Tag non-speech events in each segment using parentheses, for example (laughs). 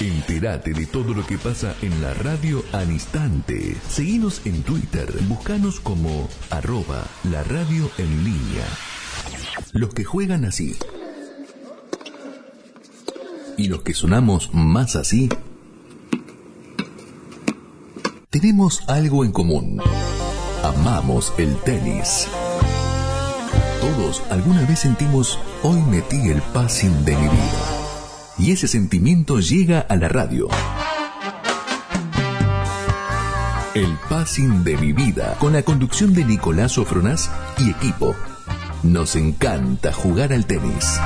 Entérate de todo lo que pasa en la radio al instante. Seguinos en Twitter. Buscanos como arroba la radio en línea. Los que juegan así. Y los que sonamos más así. Tenemos algo en común. Amamos el tenis. Todos alguna vez sentimos, hoy metí el passing de mi vida y ese sentimiento llega a la radio. El passing de mi vida, con la conducción de Nicolás Ofronás y equipo. Nos encanta jugar al tenis.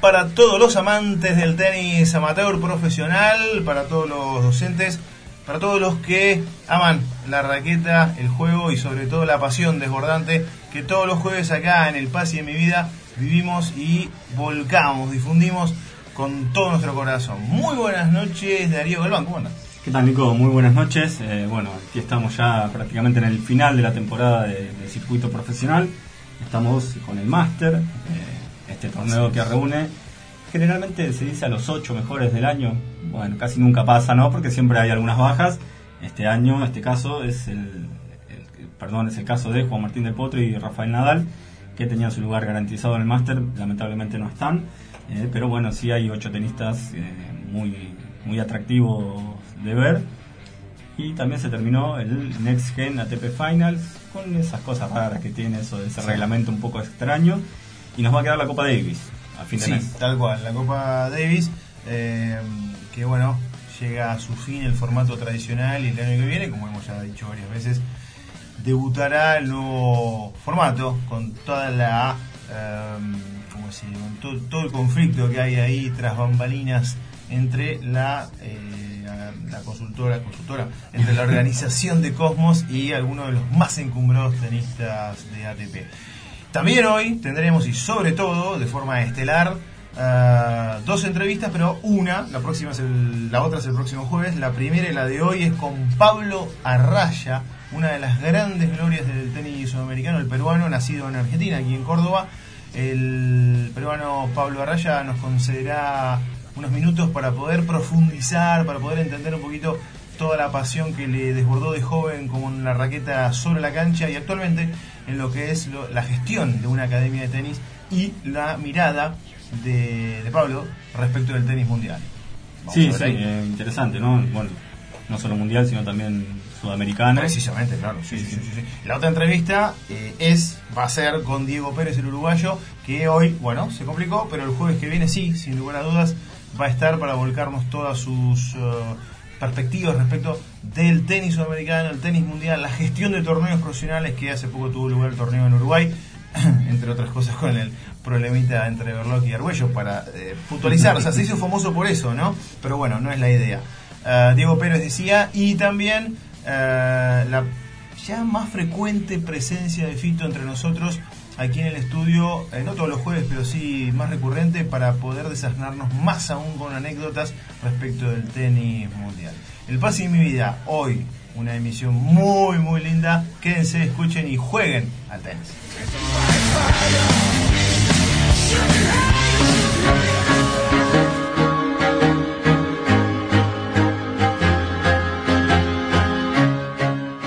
Para todos los amantes del tenis amateur profesional, para todos los docentes, para todos los que aman la raqueta, el juego y sobre todo la pasión desbordante que todos los jueves acá en el Paz y en mi vida vivimos y volcamos, difundimos con todo nuestro corazón. Muy buenas noches, Darío Galván, ¿cómo andas? ¿Qué tal, Nico? Muy buenas noches. Eh, bueno, aquí estamos ya prácticamente en el final de la temporada de, circuito profesional. Estamos con el máster. Eh, este torneo que reúne, generalmente se dice a los ocho mejores del año. Bueno, casi nunca pasa, ¿no? Porque siempre hay algunas bajas. Este año, este caso, es el, perdón, es el caso de Juan Martín del Potro y Rafael Nadal, que tenían su lugar garantizado en el máster, lamentablemente no están. Eh, pero bueno, sí hay ocho tenistas eh, muy, muy atractivos de ver. Y también se terminó el Next Gen ATP Finals con esas cosas raras que tiene eso de ese reglamento un poco extraño. Y nos va a quedar la Copa Davis a fin de Sí, mes. tal cual, la Copa Davis, eh, que bueno, llega a su fin el formato tradicional y el año que viene, como hemos ya dicho varias veces, debutará el nuevo formato con toda la, eh, ¿cómo decir? Con todo, todo el conflicto que hay ahí tras bambalinas entre la, eh, la consultora, consultora, entre la (laughs) organización de Cosmos y algunos de los más encumbrados tenistas de ATP. También hoy tendremos, y sobre todo, de forma estelar, ah, dos entrevistas, pero una, la próxima es el- la otra es el próximo jueves. La primera y la de hoy es con Pablo Arraya, una de las grandes glorias del tenis sudamericano, el peruano, nacido en Argentina, aquí en Córdoba. El peruano Pablo Arraya nos concederá unos minutos para poder profundizar, para poder entender un poquito toda la pasión que le desbordó de joven con la raqueta sobre la cancha y actualmente en lo que es lo- la gestión de una academia de tenis y la mirada de, de Pablo respecto del tenis mundial. Vamos Sí, sí, eh, interesante, ¿no? Bueno, no solo mundial, sino también sudamericano. Precisamente, claro. Sí, sí, sí, sí, sí. La otra entrevista eh, es, va a ser con Diego Pérez, el uruguayo, que hoy, bueno, se complicó, pero el jueves que viene sí, sin lugar a dudas, va a estar para volcarnos todas sus eh, perspectivas respecto del tenis sudamericano, el tenis mundial, la gestión de torneos profesionales, que hace poco tuvo lugar el torneo en Uruguay, (clears throat) entre otras cosas con el problemita entre Berloc y Argüello, para eh, puntualizar, o sea, se hizo famoso por eso, ¿no? Pero bueno, no es la idea. Eh, Diego Pérez decía, y también eh, la ya más frecuente presencia de Fito entre nosotros aquí en el estudio, eh, no todos los jueves, pero sí más recurrente para poder desasnarnos más aún con anécdotas respecto del tenis mundial. El pase de mi vida, hoy, una emisión muy, muy linda. Quédense, escuchen y jueguen al tenis.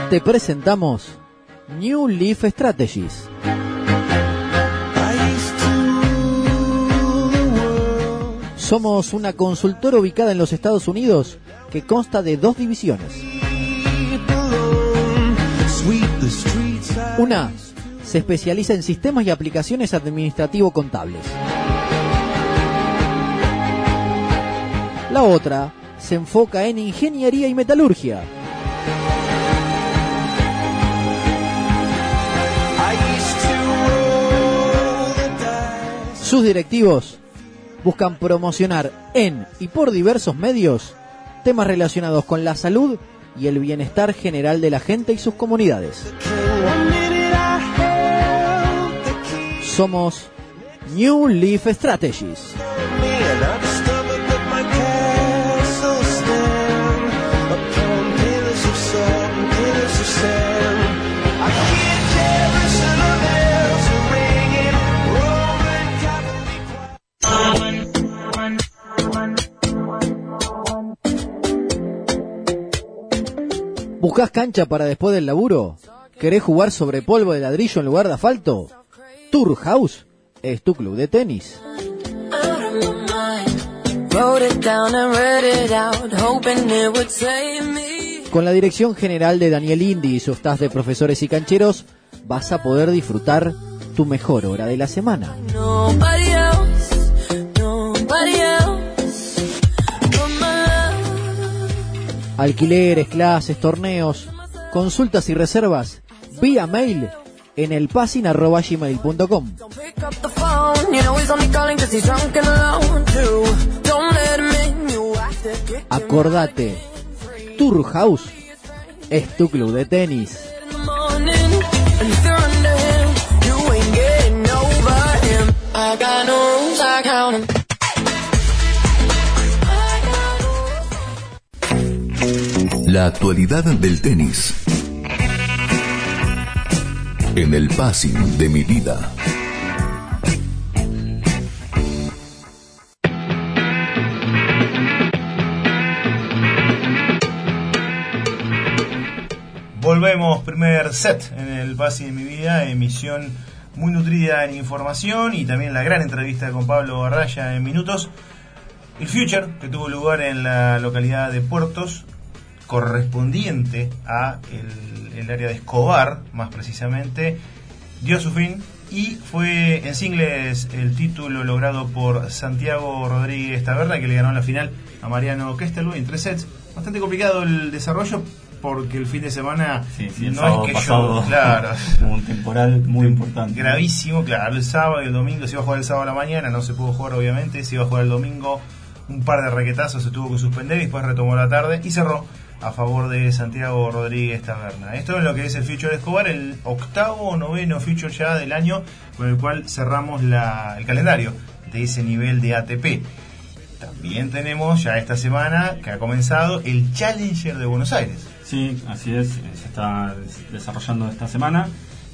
Te presentamos New Leaf Strategies. Somos una consultora ubicada en los Estados Unidos que consta de dos divisiones. Una se especializa en sistemas y aplicaciones administrativo-contables. La otra se enfoca en ingeniería y metalurgia. Sus directivos buscan promocionar en y por diversos medios temas relacionados con la salud y el bienestar general de la gente y sus comunidades. Somos New Leaf Strategies. ¿Buscas cancha para después del laburo? ¿Querés jugar sobre polvo de ladrillo en lugar de asfalto? Tour House es tu club de tenis. Con la dirección general de Daniel Indy y su staff de profesores y cancheros, vas a poder disfrutar tu mejor hora de la semana. Alquileres, clases, torneos, consultas y reservas vía mail en el passing@gmail.com. Acordate, Tour House es tu club de tenis. La actualidad del tenis. En el passing de mi vida. Volvemos, primer set en el Pase de mi vida, emisión muy nutrida en información y también la gran entrevista con Pablo Arraya en minutos. El Future, que tuvo lugar en la localidad de Puertos, correspondiente a el, el área de Escobar, más precisamente, dio su fin y fue en singles el título logrado por Santiago Rodríguez Taberna, que le ganó en la final a Mariano Kestelú en tres sets. Bastante complicado el desarrollo porque el fin de semana Sí, sí, el no es que yo, (laughs) claro, un temporal muy importante. gravísimo, claro, el sábado y el domingo se iba a jugar el sábado a la mañana, no se pudo jugar obviamente, se iba a jugar el domingo, un par de raquetazos se tuvo que suspender y después retomó la tarde y cerró a favor de Santiago Rodríguez Taberna. Esto es lo que es el Future Escobar, el octavo o noveno Future ya del año con el cual cerramos la- el calendario de ese nivel de ATP. También tenemos ya esta semana que ha comenzado el Challenger de Buenos Aires. Sí, así es, eh, se está des- desarrollando esta semana.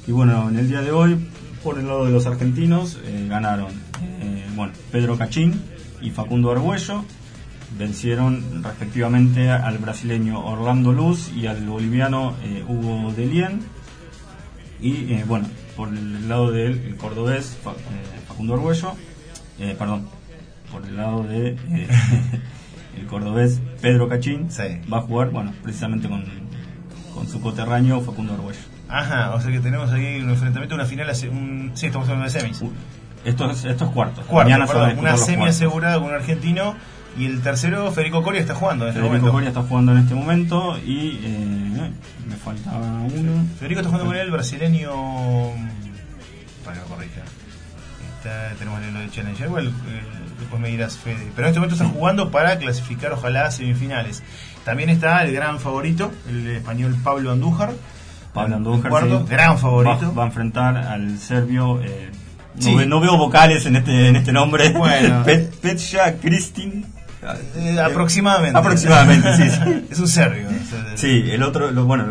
Y bueno, en el día de hoy, por el lado de los argentinos, eh, ganaron eh, bueno, Pedro Cachín y Facundo Argüello. Vencieron respectivamente al brasileño Orlando Luz y al boliviano eh, Hugo Delien. Y eh, bueno, por el lado del el cordobés eh, Facundo Argüello, eh, perdón, por el lado de eh, (laughs) el cordobés Pedro Cachín Sí. va a jugar, bueno, precisamente con, con su coterráneo Facundo Argüello. Ajá, o sea que tenemos aquí un enfrentamiento, una final, un, sí, estamos hablando de semis. Uh, Esto es, esto es cuartos. Cuarto, Mañana perdón, una semi cuartos. asegurada con un argentino y el tercero, Federico Coria, está jugando en este Federico momento. Coria está jugando en este momento y eh, me falta uno. Federico está jugando con el brasileño. Para que lo corrija. Está, tenemos lo de Challenger. Igual, eh, después me dirás, Fede. Pero en este momento está jugando para clasificar, ojalá, a semifinales. También está el gran favorito, el español Pablo Andújar. Pablo Andújar, cuarto, sí. gran favorito. Va, va a enfrentar al serbio. eh, Sí. no veo vocales en este en este nombre. Bueno. (laughs) Pet, Petja Kristin. Eh, aproximadamente. Aproximadamente, sí, sí. (laughs) es un serbio. Sí, el otro, lo- bueno,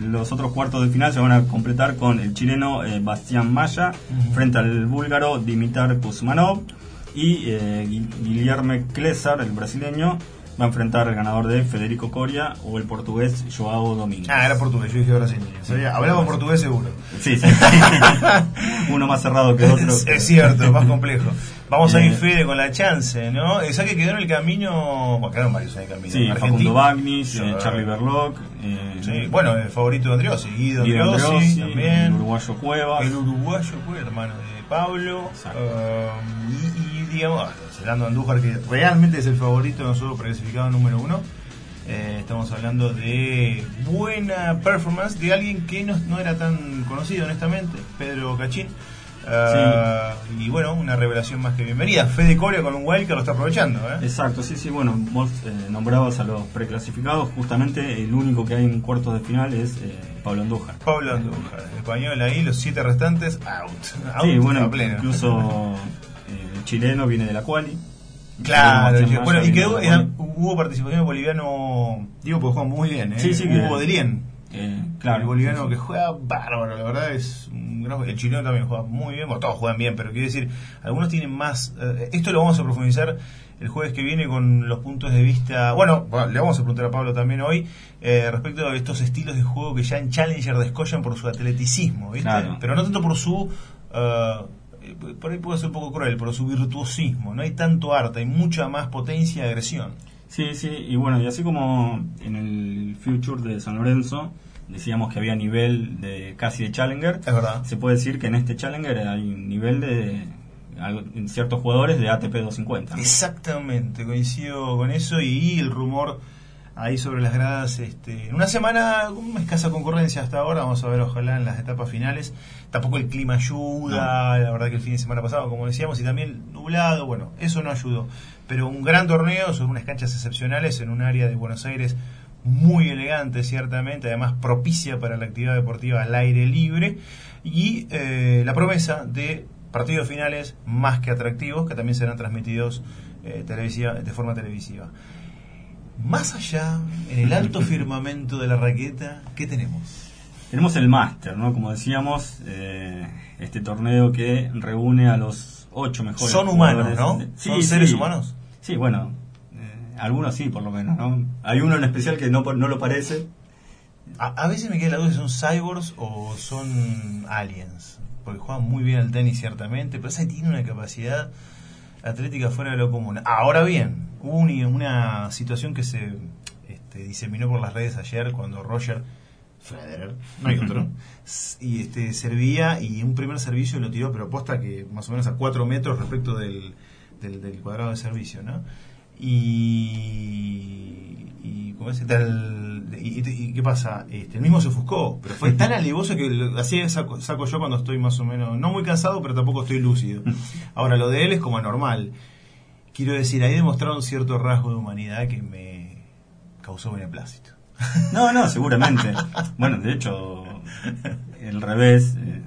los otros cuartos de final se van a completar con el chileno eh, Bastián Maya frente al búlgaro Dimitar Kuzmanov y eh, Gui- Guilherme Clesar, el brasileño, va a enfrentar al ganador de Federico Coria o el portugués Joao Domínguez. Ah, era portugués, yo dije brasileño. Hablaba portugués seguro. Sí, sí. (laughs) Uno más cerrado que otro. Es, es cierto, más complejo. Vamos a ir Fede con la chance, ¿no? O sea que quedó en el camino. Bueno, quedaron varios en el camino. Sí. Facundo Bagnis, eh, Charlie Berloc, eh, Sí, bueno, el favorito de Andriossi, Guido, Andriossi, Andriossi, también. el uruguayo Cuevas. El uruguayo fue hermano de Pablo. Exacto. um, y, y, digamos, Celando Andújar, que realmente es el favorito, no solo clasificado número uno. Eh, estamos hablando de buena performance de alguien que no, no era tan conocido, honestamente, Pedro Cachín. Ah, Y bueno, una revelación más que bienvenida. Fede Coria con un wild que lo está aprovechando. ¿eh? Exacto, sí, sí, bueno, vos eh, nombrabas a los preclasificados, justamente el único que hay en cuartos de final es eh, Pablo Andújar. Pablo Andújar, el español ahí, los siete restantes, out. out Sí, bueno, pleno. incluso (laughs) chileno viene de la quali. Claro, y- bueno, y quedó, de era- hubo participación del boliviano, digo, porque juega muy bien, ¿eh? Sí, sí, Hugo Eh, claro. el boliviano que juega bárbaro, la verdad es un gran El chileno también juega muy bien, bueno, todos juegan bien, pero quiero decir, algunos tienen más. eh, esto lo vamos a profundizar el jueves que viene con los puntos de vista. Bueno, le vamos a preguntar a Pablo también hoy eh, respecto a estos estilos de juego que ya en Challenger descollan por su atleticismo, ¿viste? Claro. Pero no tanto por su. Por ahí puedo ser un poco cruel, por su virtuosismo. No hay tanto arte, hay mucha más potencia y agresión. Sí, sí, y bueno, y así como en el Future de San Lorenzo decíamos que había nivel de casi de Challenger, Es verdad. se puede decir que en este Challenger hay un nivel de en ciertos jugadores de ATP 250. ¿no? Exactamente, coincido con eso y el rumor ahí sobre las gradas. Este, en una semana con escasa concurrencia hasta ahora, vamos a ver ojalá en las etapas finales. Tampoco el clima ayuda, la verdad que el fin de semana pasado, como decíamos, y también nublado, bueno, eso no ayudó. Pero un gran torneo sobre unas canchas excepcionales en un área de Buenos Aires muy elegante, ciertamente, además propicia para la actividad deportiva al aire libre y eh, la promesa de partidos finales más que atractivos que también serán transmitidos eh, televisiva, de forma televisiva. Más allá, en el alto (laughs) firmamento de la raqueta, ¿qué tenemos? Tenemos el Master, ¿no? Como decíamos, eh, este torneo que reúne a los ocho mejores. Son humanos. ¿no? Sí, ¿Son seres sí. humanos? Sí, bueno, eh, algunos sí, por lo menos, ¿no? Hay uno en especial que no, no lo parece. A, a veces me queda la duda si son cyborgs o son aliens. Porque juegan muy bien al tenis, ciertamente, pero esa tiene una capacidad atlética fuera de lo común. Ahora bien, hubo una, situación que se este, diseminó por las redes ayer cuando Roger Federer, no hay otro, (laughs) y este servía y un primer servicio lo tiró, pero posta que más o menos a 4 metros respecto del, del, del cuadrado de servicio, ¿no? Y, y ¿cómo es tal? Y, qué pasa? Este, el mismo se ofuscó, pero fue tan alevoso que lo- así saco, saco yo cuando estoy más o menos, no muy cansado, pero tampoco estoy lúcido. (laughs) Ahora, lo de él es como anormal. Quiero decir, ahí demostraron cierto rasgo de humanidad que me causó beneplácito. No, no, seguramente. (laughs) Bueno, de hecho, el revés, eh,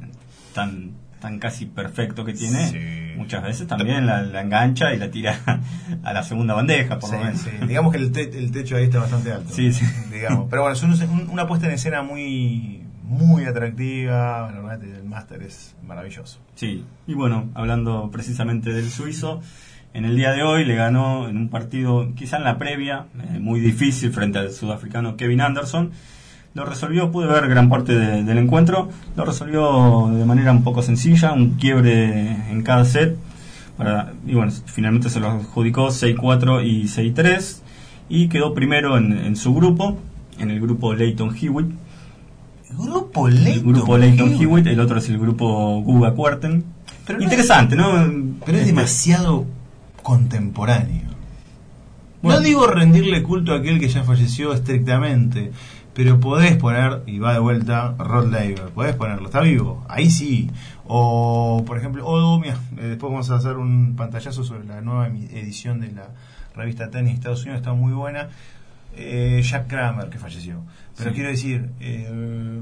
tan, tan casi perfecto que tiene, Sí. Muchas veces también la, la engancha y la tira (laughs) a la segunda bandeja, por Sí, lo menos. sí. Digamos que el, te- el techo ahí está bastante alto. Sí, sí. Digamos. Pero bueno, es un- un- una puesta en escena muy muy atractiva. La verdad, el máster es maravilloso. Sí, y bueno, hablando precisamente del suizo, en el día de hoy le ganó en un partido, quizá en la previa, eh, muy difícil frente al sudafricano Kevin Anderson. Lo resolvió, pude ver gran parte de- del encuentro, lo resolvió de manera un poco sencilla, un quiebre en cada set. Para, y bueno, finalmente se lo adjudicó 6-4 y 6-3 y quedó primero en, en su grupo, en el grupo Leighton Hewitt. El grupo El Leighton. grupo Leighton Hewitt. Hewitt, el otro es el grupo Guga. Pero no Interesante, ¿no? Pero es Este, demasiado contemporáneo. Bueno. No digo rendirle culto a aquel que ya falleció estrictamente, pero podés poner, y va de vuelta, Rod Laver, podés ponerlo, está vivo, ahí sí. O, por ejemplo, o, mira, eh, después vamos a hacer un pantallazo sobre la nueva edición de la revista Tenis de Estados Unidos, está muy buena. Eh, Jack Kramer, que falleció. Pero Sí. quiero decir, eh,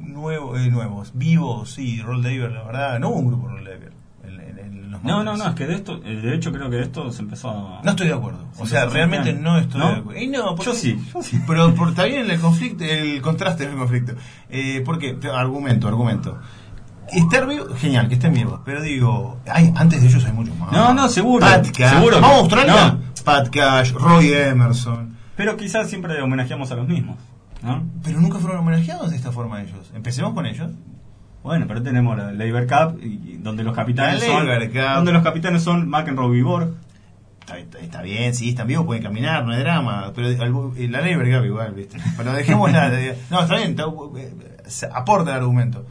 nuevo, eh, nuevos, vivos, sí, Rod Laver, la verdad, no hubo un grupo Rod Laver. En- en- en los No, no, no, es que de esto, eh, de hecho creo que de esto se empezó a... No estoy de acuerdo. O Sí, sea, realmente no estoy ¿No? de acuerdo. Y no, Yo sí, yo sí. Pero por, está bien el conflicto, el contraste del conflicto. Eh, porque, argumento, argumento. Estar vivo, genial, que estén vivos. Pero digo, hay, antes de ellos hay muchos más. No, no, seguro, Pat Cash. seguro Vamos a Australia. no. Pat Cash, Roy Emerson. Pero quizás siempre homenajeamos a los mismos, ¿no? Pero nunca fueron homenajeados de esta forma ellos. Empecemos con ellos. Bueno, pero tenemos la Labor Cup, y, y donde los capitanes La son... Donde los capitanes son McEnroe y Borg. Está, está- está bien, sí, están vivos, pueden caminar, no hay drama. Pero eh, la ley Vergara igual, ¿viste? Pero dejémosla. de- (laughs) no, está bien, está- eh, aporta el argumento.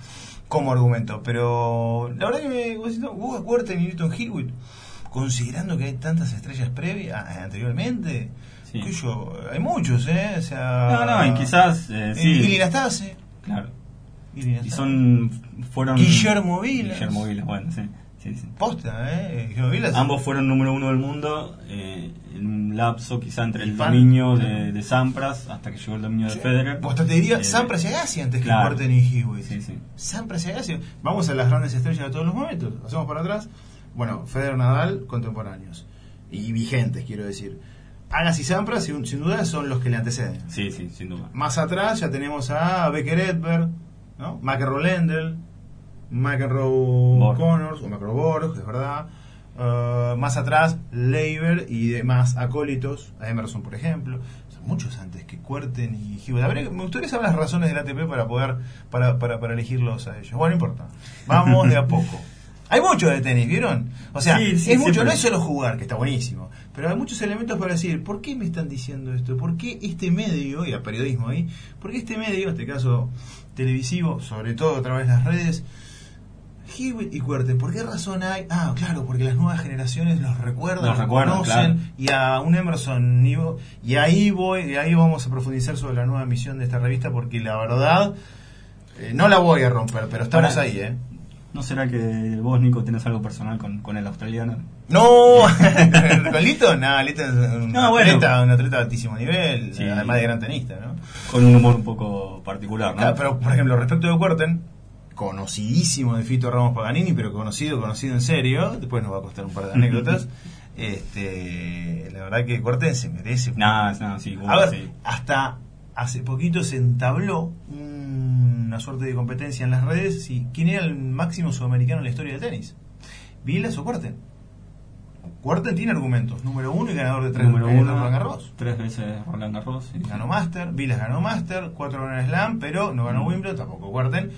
Como argumento. Pero la verdad que me. Guga Kuerten y Newton Hillwood, considerando que hay tantas estrellas previas, eh, anteriormente. Sí. que yo, hay muchos, ¿eh? O sea. No, no, y quizás, eh, sí. Y Nastase. Claro. Y son... fueron... Guillermo Vilas. Guillermo Vilas, bueno, sí. sí, sí. Posta, ¿eh? Guillermo Vilas. Ambos fueron número uno del mundo eh, en un lapso quizá entre el dominio de, de Sampras hasta que llegó el dominio de Federer. Posta te diría Eh, Sampras y Agassi antes claro. que Kuerten y Hewitt. Sí, sí. Sampras y Agassi. Vamos a las grandes estrellas de todos los momentos. Hacemos para atrás. Bueno, Federer Nadal, contemporáneos. Y vigentes, quiero decir. Agassi y Sampras, sin, sin duda, son los que le anteceden. Sí, sí, sin duda. Más atrás ya tenemos a Becker Edberg, ¿no? McEnroe Lendl, McEnroe. Connors, o McEnroe Borg, es verdad. Uh, más atrás, Leiber y demás acólitos, a Emerson, por ejemplo. Son muchos antes que Cuerten y Hewitt. Habría- Me gustaría saber las razones del ATP para poder para, para, para elegirlos a ellos. Bueno, no importa. Vamos de a poco. (laughs) Hay mucho de tenis, ¿vieron? O sea, Sí, sí, es mucho, siempre. no es solo jugar, que está buenísimo, pero hay muchos elementos para decir, ¿por qué me están diciendo esto? ¿Por qué este medio, y a periodismo ahí, por qué este medio, en este caso televisivo, sobre todo a través de las redes, Hewitt y Cuerten, ¿por qué razón hay? Ah, claro, porque las nuevas generaciones los recuerdan, Los los recuerdan, conocen, claro. y a un Emerson, y, ahí voy, y ahí vamos a profundizar sobre la nueva misión de esta revista, porque la verdad, eh, no la voy a romper, pero estamos ahí, ¿eh? ¿No será que vos, Nico, tienes algo personal con, con el australiano? No, (laughs) con Lito, no, Lito es un, No, bueno. atleta, un atleta de altísimo nivel, Sí. además de gran tenista, ¿no? Con un humor un poco particular, ¿no? Pero, por ejemplo, respecto de Cuerten, conocidísimo de Fito Ramos Paganini, pero conocido, conocido en serio, después nos va a costar un par de anécdotas, (laughs) este, la verdad que Cuerten se merece. No, no, sí, A ver, sí. hasta hace poquito se entabló una suerte de competencia en las redes si quién era el máximo sudamericano en la historia del tenis. ¿Vilas o Cuerten? Cuerten tiene argumentos. Número uno y ganador de tres Número de Roland Garros. tres veces Roland Garros. sí, sí. Ganó Master, Vilas ganó Master, cuatro ganó Slam, pero no ganó Mm. Wimbledon, tampoco Cuerten.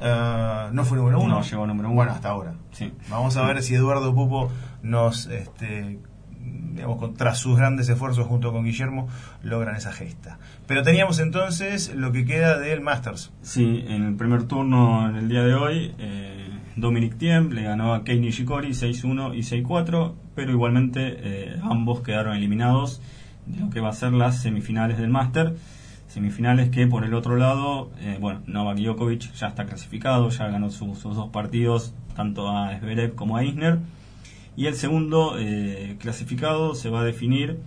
Eh, no fue número uno. No llegó número uno. Bueno, hasta ahora. Sí. Vamos a ver si Eduardo Pupo nos este, digamos, tras sus grandes esfuerzos junto con Guillermo, logran esa gesta. Pero teníamos entonces lo que queda del Masters. Sí, en el primer turno, en el día de hoy, eh, Dominic Thiem le ganó a Kei Nishikori 6-1 y 6-4, pero igualmente eh, ambos quedaron eliminados de lo que va a ser las semifinales del Master. Semifinales que por el otro lado, eh, bueno, Novak Djokovic ya está clasificado, ya ganó sus, dos partidos, tanto a Zverev como a Isner. Y el segundo eh, clasificado se va a definir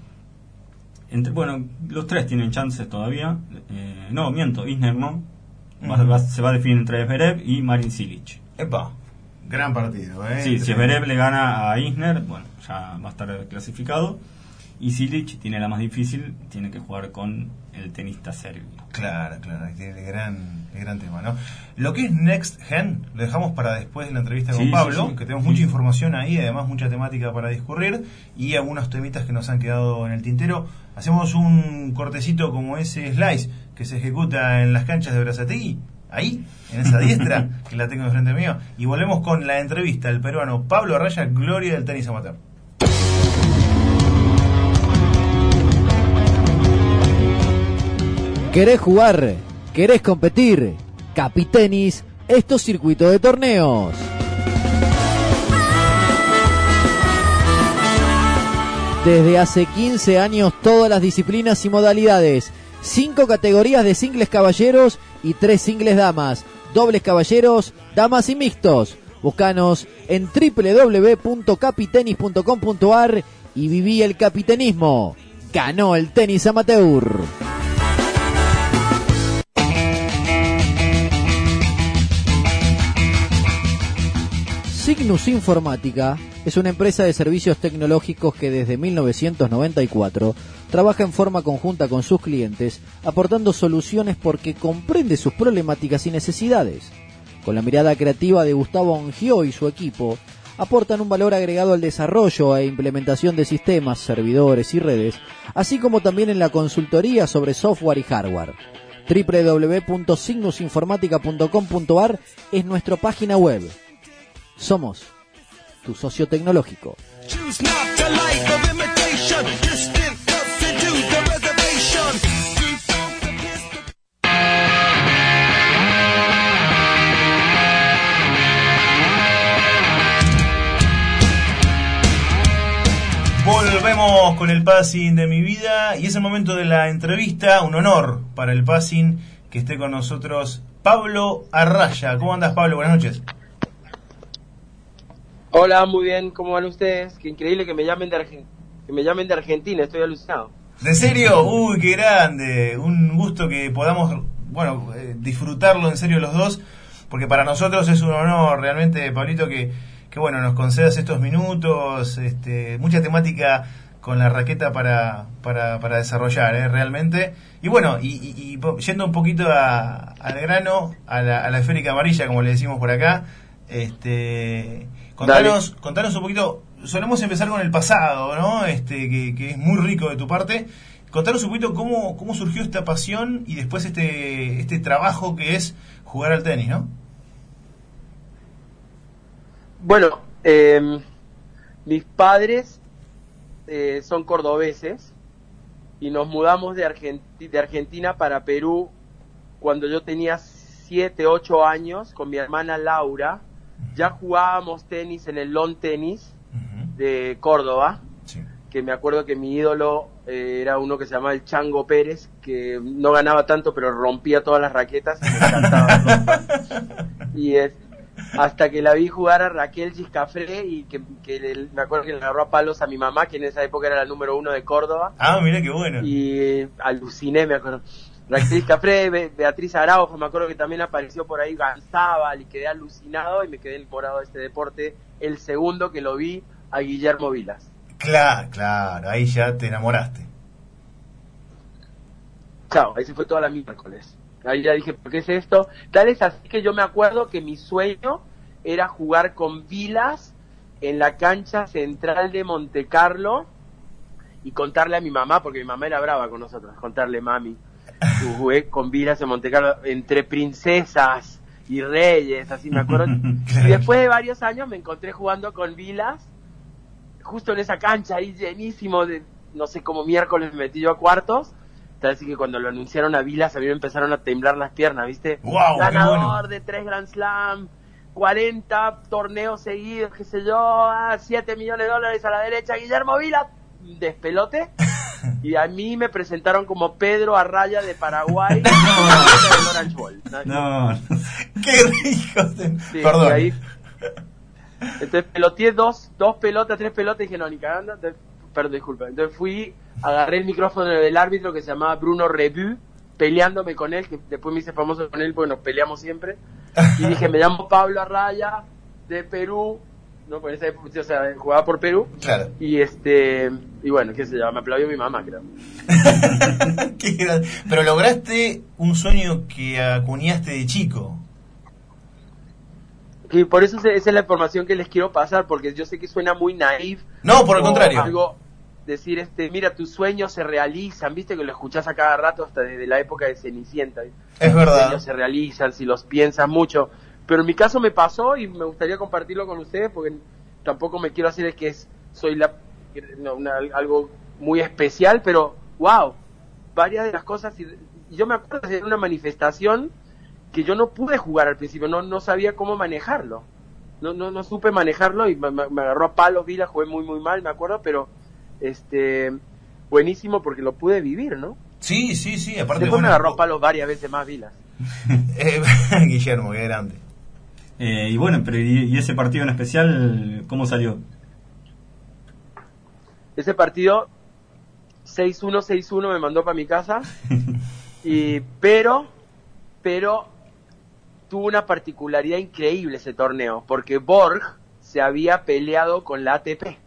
entre, bueno, los tres tienen chances todavía. no, miento, Isner no. se va a definir entre Zverev y Marin Cilic. Epa, gran partido, ¿eh? Sí, si Zverev le gana a Isner, bueno, ya va a estar clasificado. Y Silic tiene la más difícil, tiene que jugar con el tenista serbio. Claro, claro, el gran, el gran tema, ¿no? Lo que es Next Gen, lo dejamos para después de la entrevista con Pablo, que tenemos mucha información ahí, además mucha temática para discurrir y algunos temitas que nos han quedado en el tintero. Hacemos un cortecito como ese slice que se ejecuta en las canchas de Brazategui ahí, en esa diestra, (laughs) que la tengo enfrente mío. Y volvemos con la entrevista del peruano Pablo Arraya, Gloria del tenis amateur. ¿Querés jugar? ¿Querés competir? Capitenis, estos circuito de torneos. Desde hace 15 años todas las disciplinas y modalidades. Cinco categorías de singles caballeros y tres singles damas, dobles caballeros, damas y mixtos. Búscanos en www.capitenis.com.ar y viví el capitenismo. Ganó el tenis amateur. Signus Informática es una empresa de servicios tecnológicos que desde 1994 trabaja en forma conjunta con sus clientes, aportando soluciones porque comprende sus problemáticas y necesidades. Con la mirada creativa de Gustavo Ongio y su equipo, aportan un valor agregado al desarrollo e implementación de sistemas, servidores y redes, así como también en la consultoría sobre software y hardware. www.signusinformatica.com.ar es nuestra página web somos tu socio tecnológico. Volvemos con el passing de mi vida y es el momento de la entrevista, un honor para el passing que esté con nosotros Pablo Arraya. ¿Cómo andas Pablo? Buenas noches. Hola, muy bien, ¿cómo van ustedes? Qué increíble que me llamen de, que me llamen de Argentina, estoy alucinado. ¿De serio? Uy, qué grande. Un gusto que podamos, bueno, eh, disfrutarlo en serio los dos, porque para nosotros es un honor realmente, Pablito, que, que bueno, nos concedas estos minutos, este, mucha temática con la raqueta para, para, para desarrollar, ¿eh? realmente. Y bueno, y, yendo un poquito al grano, a la, a la esférica amarilla, como le decimos por acá, este Contanos, contanos un poquito, solemos empezar con el pasado, ¿no? Este, que, es muy rico de tu parte. Contanos un poquito cómo, cómo surgió esta pasión y después este, este trabajo que es jugar al tenis, ¿no? Bueno, em, mis padres eh, son cordobeses y nos mudamos de, de Argentina para Perú cuando yo tenía 7, 8 años con mi hermana Laura ya jugábamos tenis en el lawn tenis de Córdoba, que me acuerdo que mi ídolo eh, era uno que se llamaba el Chango Pérez, que no ganaba tanto, pero rompía todas las raquetas y me encantaba. (laughs) y es, hasta que la vi jugar a Raquel Giscafré y que, me acuerdo que le agarró a palos a mi mamá, que en esa época era la número uno de Córdoba. Ah, mira qué bueno. Y eh, aluciné, me acuerdo. Raquel Cafré, Beatriz Araujo, me acuerdo que también apareció por ahí Gansaba, y quedé alucinado y me quedé enamorado de este deporte. El segundo que lo vi a Guillermo Vilas. Claro, claro, ahí ya te enamoraste. Chao, ahí se fue toda la miércoles. Ahí ya dije, ¿por qué es esto? Tal es así que yo me acuerdo que mi sueño era jugar con Vilas en la cancha central de Monte Carlo y contarle a mi mamá, porque mi mamá era brava con nosotros, contarle mami, jugué con Vilas en Monte Carlo entre princesas y reyes, así me acuerdo. (laughs) Y después de varios años me encontré jugando con Vilas justo en esa cancha ahí llenísimo de, no sé cómo miércoles me metí yo a cuartos. Así que cuando lo anunciaron a Vilas, a mí me empezaron a temblar las piernas, ¿viste? Qué Ganador bueno. de tres Grand Slam, 40 torneos seguidos, qué sé yo, ah, 7 millones de dólares a la derecha, Guillermo Vilas, despelote. (laughs) Y a mí me presentaron como Pedro Arraya de Paraguay, (laughs) el Orange Bowl. No, no. (laughs) Qué rico. Sí, Perdón. ahí- entonces peloteé dos, dos pelotas, tres pelotas y dije, no, ni cagando. Entonces, perdón, disculpa. Entonces fui, agarré el micrófono del árbitro que se llamaba Bruno Rebu, peleándome con él, que después me hice famoso con él porque nos peleamos siempre. Y dije, me llamo Pablo Arraya, de Perú, no, por esa época, o sea, jugaba por Perú. Claro. Y este, y bueno, qué sé yo, me aplaudió mi mamá, creo. (laughs) Pero lograste un sueño que acuñaste de chico. Y por eso esa es la información que les quiero pasar, porque yo sé que suena muy naive. No, por el contrario. Algo, decir, este, mira, tus sueños se realizan, viste que lo escuchás a cada rato hasta desde la época de Cenicienta. Es Los verdad. sueños se realizan si los piensas mucho. Pero en mi caso me pasó y me gustaría compartirlo con ustedes porque tampoco me quiero hacer el que es, soy la, no, una- algo muy especial, pero wow, varias de las cosas. Y, y yo me acuerdo de una manifestación que yo no pude jugar al principio, no, no sabía cómo manejarlo. No, no, no supe manejarlo y me, agarró a palos, Vila, jugué muy, muy mal, me acuerdo, pero este buenísimo porque lo pude vivir, ¿no? Sí, sí, sí. Aparte, Después bueno, me agarró a palos varias veces más, Vilas. (laughs) eh, (laughs) Guillermo, qué grande. Eh, y bueno, pero y, y ese partido en especial, ¿cómo salió? Ese partido 6-1, 6-1 me mandó para mi casa. (laughs) Y, pero, pero tuvo una particularidad increíble ese torneo, porque Borg se había peleado con la ATP.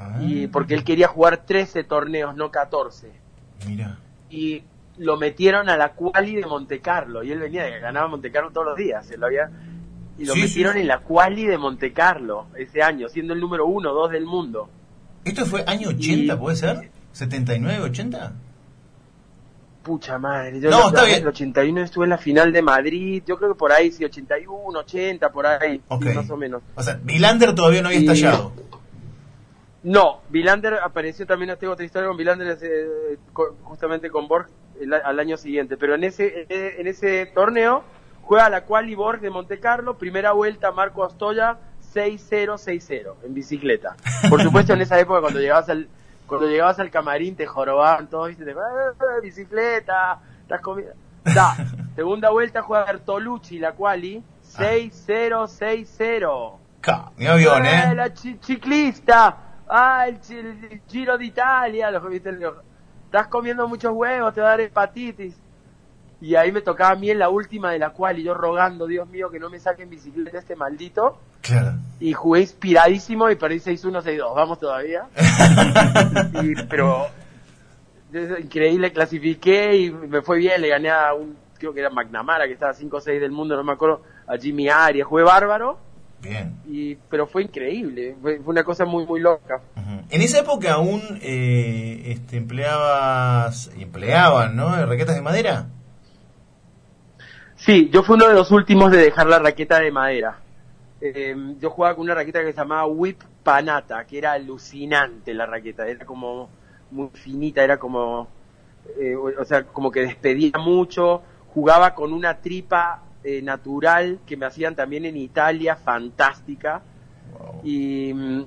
Ah, Y porque él quería jugar 13 torneos, no 14. Mira. Y lo metieron a la quali de Monte Carlo. Y él venía ganaba Monte Carlo todos los días. Se lo había, y lo Sí, metieron sí. en la quali de Monte Carlo ese año, siendo el número uno, dos del mundo. ¿Esto fue año 80, Y- puede ser? ¿79, 80? Pucha madre, yo No, en el bien. 81 estuve en la final de Madrid, yo creo que por ahí sí, 81, 80, por ahí, sí, Ok. más o menos. O sea, Vilander todavía no había Y- estallado. No, Vilander apareció también, tengo otra historia con Vilander eh, justamente con Borg el al año siguiente, pero en ese en ese torneo juega la quali Borg de Monte Carlo, primera vuelta Marco Astoya 6-0-6-0 en bicicleta. Por supuesto en esa época cuando llegabas al cuando llegabas al camarín te jorobaban todos y te "Eh, eh, bicicleta, estás comiendo. Da, (laughs) segunda vuelta juega Bertolucci la quali 6-0-6-0. Ca, Mi avión, Ah, ¿eh? La chi- ciclista. Ah, el, el Giro d'Italia. Lo, ¿viste? Lo- Estás comiendo muchos huevos, te va a dar hepatitis. Y ahí me tocaba a mí en la última de la cual, y yo rogando, Dios mío, que no me saquen bicicleta este maldito. Claro. Y jugué inspiradísimo y perdí 6-1, 6-2. Vamos todavía. (laughs) Y- pero es increíble, clasifiqué y me fue bien. Le gané a un, creo que era McNamara, que estaba 5-6 del mundo, no me acuerdo, a Jimmy Arias. Jugué bárbaro Bien. y pero fue increíble fue, fue una cosa muy muy loca. En esa época aún eh, este, empleabas, empleaban, ¿no? Raquetas de madera. Sí yo fui uno de los últimos de dejar la raqueta de madera. Eh, yo jugaba con una raqueta que se llamaba Whip Panata que era alucinante la raqueta era como muy finita era como eh, o o sea como que despedía mucho. Jugaba con una tripa eh, natural que me hacían también en Italia fantástica. Wow. Y mm,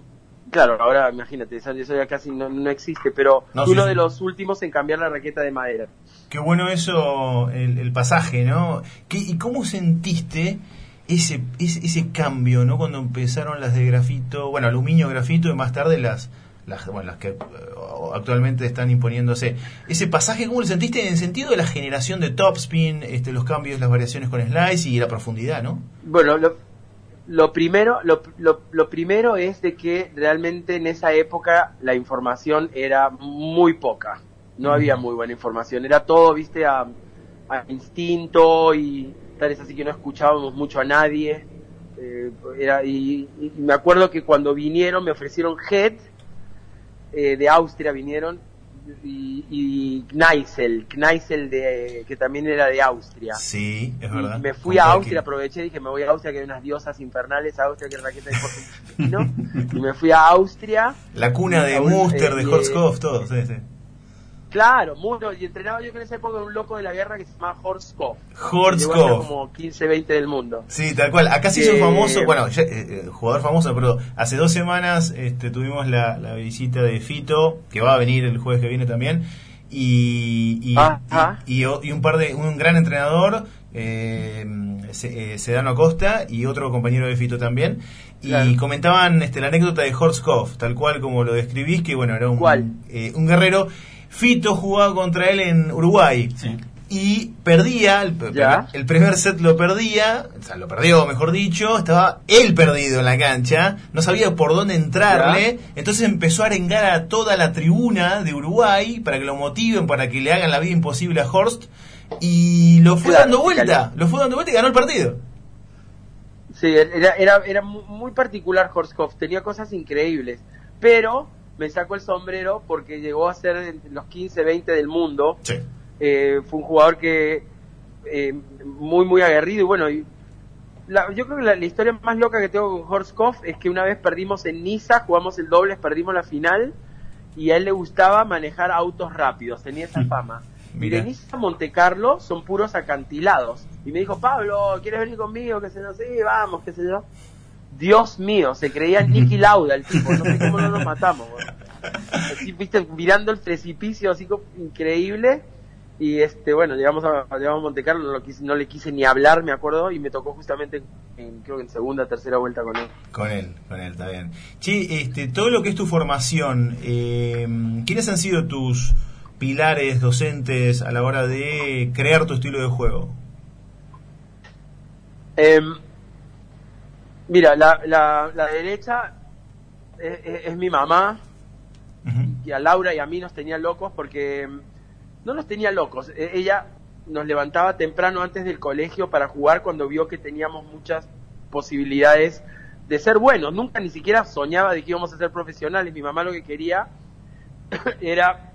claro, ahora imagínate, eso, ya casi no, no existe, pero No, fui sí, uno sí. de los últimos en cambiar la raqueta de madera. Qué bueno eso, el, el pasaje, ¿no? ¿Qué, ¿Y cómo sentiste ese, ese, ese cambio, ¿no? Cuando empezaron las de grafito, bueno, aluminio, grafito y más tarde las, las, bueno, las que eh, actualmente están imponiéndose. Ese pasaje, ¿cómo lo sentiste en el sentido de la generación de topspin, este, los cambios, las variaciones con slice y la profundidad, ¿no? Bueno, lo, lo primero, lo, lo, lo primero es de que realmente en esa época la información era muy poca. No había muy buena información. Era todo, viste, a, a instinto y tal es así que no escuchábamos mucho a nadie. Eh, era, y, y me acuerdo que cuando vinieron me ofrecieron Head eh, de Austria vinieron y, y Kneisel, Kneisel de, que también era de Austria. Sí, es verdad. Y me fui a Austria, aproveché, dije, me voy a Austria, que hay unas diosas infernales, Austria, que raqueta de deporte (laughs) y me fui a Austria. La cuna de Muster, de Horskopf, todo, sí, sí. Claro, mucho, y entrenaba yo en esa época un loco de la guerra que se llamaba Horskopf. Horskopf. como 15, 20 del mundo. Sí, tal cual. Acá se hizo famoso, bueno, eh, eh, jugador famoso, pero hace dos semanas este, tuvimos la, la, visita de Fito, que va a venir el jueves que viene también, y, y, y, un par de, un gran entrenador, eh, eh, Sedano Acosta, y otro compañero de Fito también, y comentaban este, la anécdota de Horskopf, tal cual como lo describís, que bueno, era un, eh, un guerrero Fito jugaba contra él en Uruguay. Y perdía, el, primer set lo perdía, o sea, lo perdió, mejor dicho, estaba él perdido en la cancha, no sabía por dónde entrarle, entonces empezó a arengar a toda la tribuna de Uruguay para que lo motiven, para que le hagan la vida imposible a Horst, y lo fue dando vuelta, lo fue dando vuelta y ganó el partido. Sí, era, era, era muy particular Horstkopf, tenía cosas increíbles, pero me sacó el sombrero porque llegó a ser los 15, 20 del mundo. Eh, fue un jugador que eh, muy, muy aguerrido y bueno, y yo creo que la, historia más loca que tengo con Horskopf es que una vez perdimos en Niza, jugamos el doble, perdimos la final y a él le gustaba manejar autos rápidos, tenía esa fama. Y de Niza a Monte Carlo son puros acantilados. Y me dijo, Pablo, ¿quieres venir conmigo? Que se no sé, vamos, qué sé yo. Dios mío, se creía (laughs) Nicky Lauda el tipo, no sé cómo no nos matamos. Así, viste, mirando el precipicio así como increíble. Y este, bueno, llegamos a, llegamos a Monte Carlo, no, no, le quise ni hablar, me acuerdo, y me tocó justamente en, creo que en segunda, tercera vuelta con él. Con él, con él, está bien. Che, este, todo lo que es tu formación, eh, ¿quiénes han sido tus pilares docentes a la hora de crear tu estilo de juego? Eh, Mira, la, la, la derecha es, mi mamá, y a Laura y a mí nos tenía locos porque no nos tenía locos. E, ella nos levantaba temprano antes del colegio para jugar cuando vio que teníamos muchas posibilidades de ser buenos. Nunca ni siquiera soñaba de que íbamos a ser profesionales. Mi mamá lo que quería (coughs) era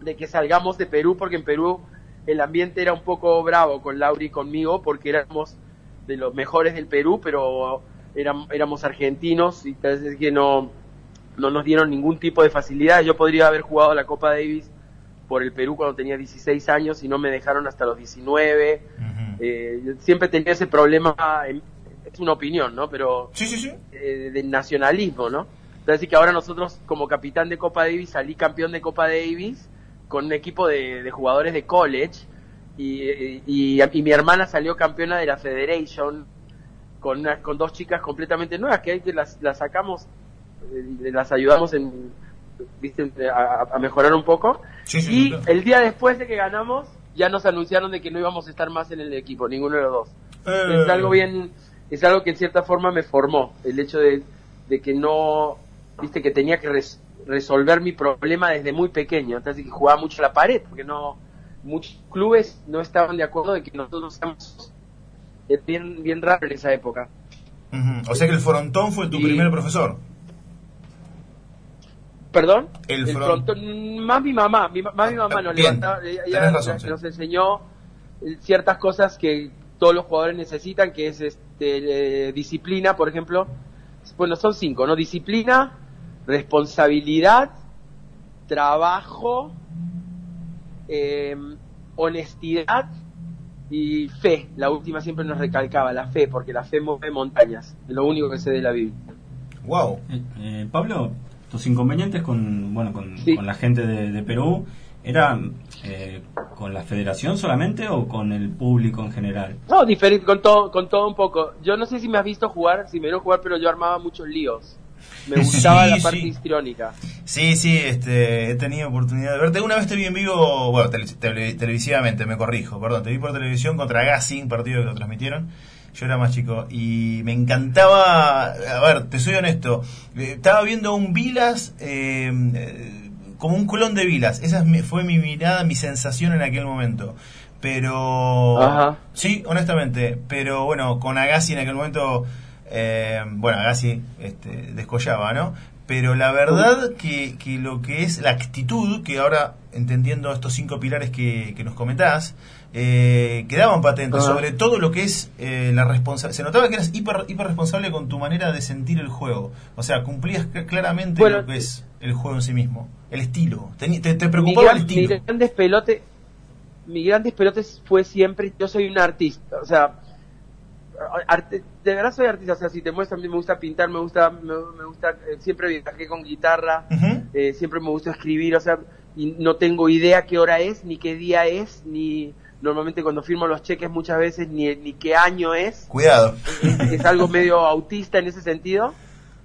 de que salgamos de Perú porque en Perú el ambiente era un poco bravo con Laura y conmigo porque éramos de los mejores del Perú, pero éramos, argentinos y parece que no, no nos dieron ningún tipo de facilidad. Yo podría haber jugado la Copa Davis por el Perú cuando tenía 16 años y no me dejaron hasta los 19. Eh, siempre tenía ese problema, es una opinión, ¿no? Pero sí, sí, sí. Eh, de nacionalismo, ¿no? Entonces que ahora nosotros como capitán de Copa Davis salí campeón de Copa Davis con un equipo de, jugadores de college y, y, mi hermana salió campeona de la Federation con, con dos chicas completamente nuevas que hay que las, las sacamos, eh, las ayudamos en, ¿viste? A, mejorar un poco. y el día después de que ganamos, ya nos anunciaron de que no íbamos a estar más en el equipo, ninguno de los dos. Eh. Es algo bien, es algo que en cierta forma me formó, el hecho de, de que no, viste, que tenía que resolver mi problema desde muy pequeño, entonces que jugaba mucho a la pared, porque no, muchos clubes no estaban de acuerdo de que nosotros seamos es bien, bien raro en esa época. O sea que el frontón fue tu primer profesor. ¿Perdón? El, frontón, más mi mamá, mi, más mi mamá nos levantaba, ella, nos enseñó eh, ciertas cosas que todos los jugadores necesitan, que es este, eh, disciplina, por ejemplo. Bueno, son cinco, ¿no? Disciplina, responsabilidad, trabajo, eh, honestidad y fe, la última siempre nos recalcaba, la fe, porque la fe mueve montañas, es lo único que sé de la Biblia. Wow. Eh, eh, Pablo, tus inconvenientes con, bueno, con, la gente de, Perú, ¿eran eh, con la federación solamente o con el público en general? No, diferente, con todo, con todo un poco. Yo no sé si me has visto jugar, si me vieron jugar, pero yo armaba muchos líos. Me gustaba la parte histriónica. Sí, sí, este, he tenido oportunidad de verte. Una vez te vi en vivo, bueno, televisivamente, me corrijo, perdón, te vi por televisión contra Gassing, partido que lo transmitieron. Yo era más chico y me encantaba, a ver, te soy honesto, eh, estaba viendo un Vilas eh, eh, como un clon de Vilas. Esa fue mi mirada, mi sensación en aquel momento. Pero, sí, honestamente, pero bueno, con Agassi en aquel momento eh, bueno, Agassi este, descollaba, ¿no? pero la verdad que, que lo que es la actitud, que ahora entendiendo estos cinco pilares que, que nos comentás, eh, quedaban patentes, Ajá. sobre todo lo que es eh, la responsabilidad. Se notaba que eras hiper, hiper responsable con tu manera de sentir el juego. O sea, cumplías cl- claramente Bueno, lo que es el juego en sí mismo, el estilo. Teni- te, te mi, preocupaba gran- el mi estilo. mi grandes pelotes fue siempre yo soy un artista o sea arte- de verdad soy artista o sea si te muestro a mí me gusta pintar me gusta me, me gusta eh, siempre viajé con guitarra Ujú. eh, siempre me gusta escribir o sea y no tengo idea qué hora es ni qué día es ni normalmente cuando firmo los cheques muchas veces ni, ni qué año es Cuidado. es, es algo medio autista en ese sentido,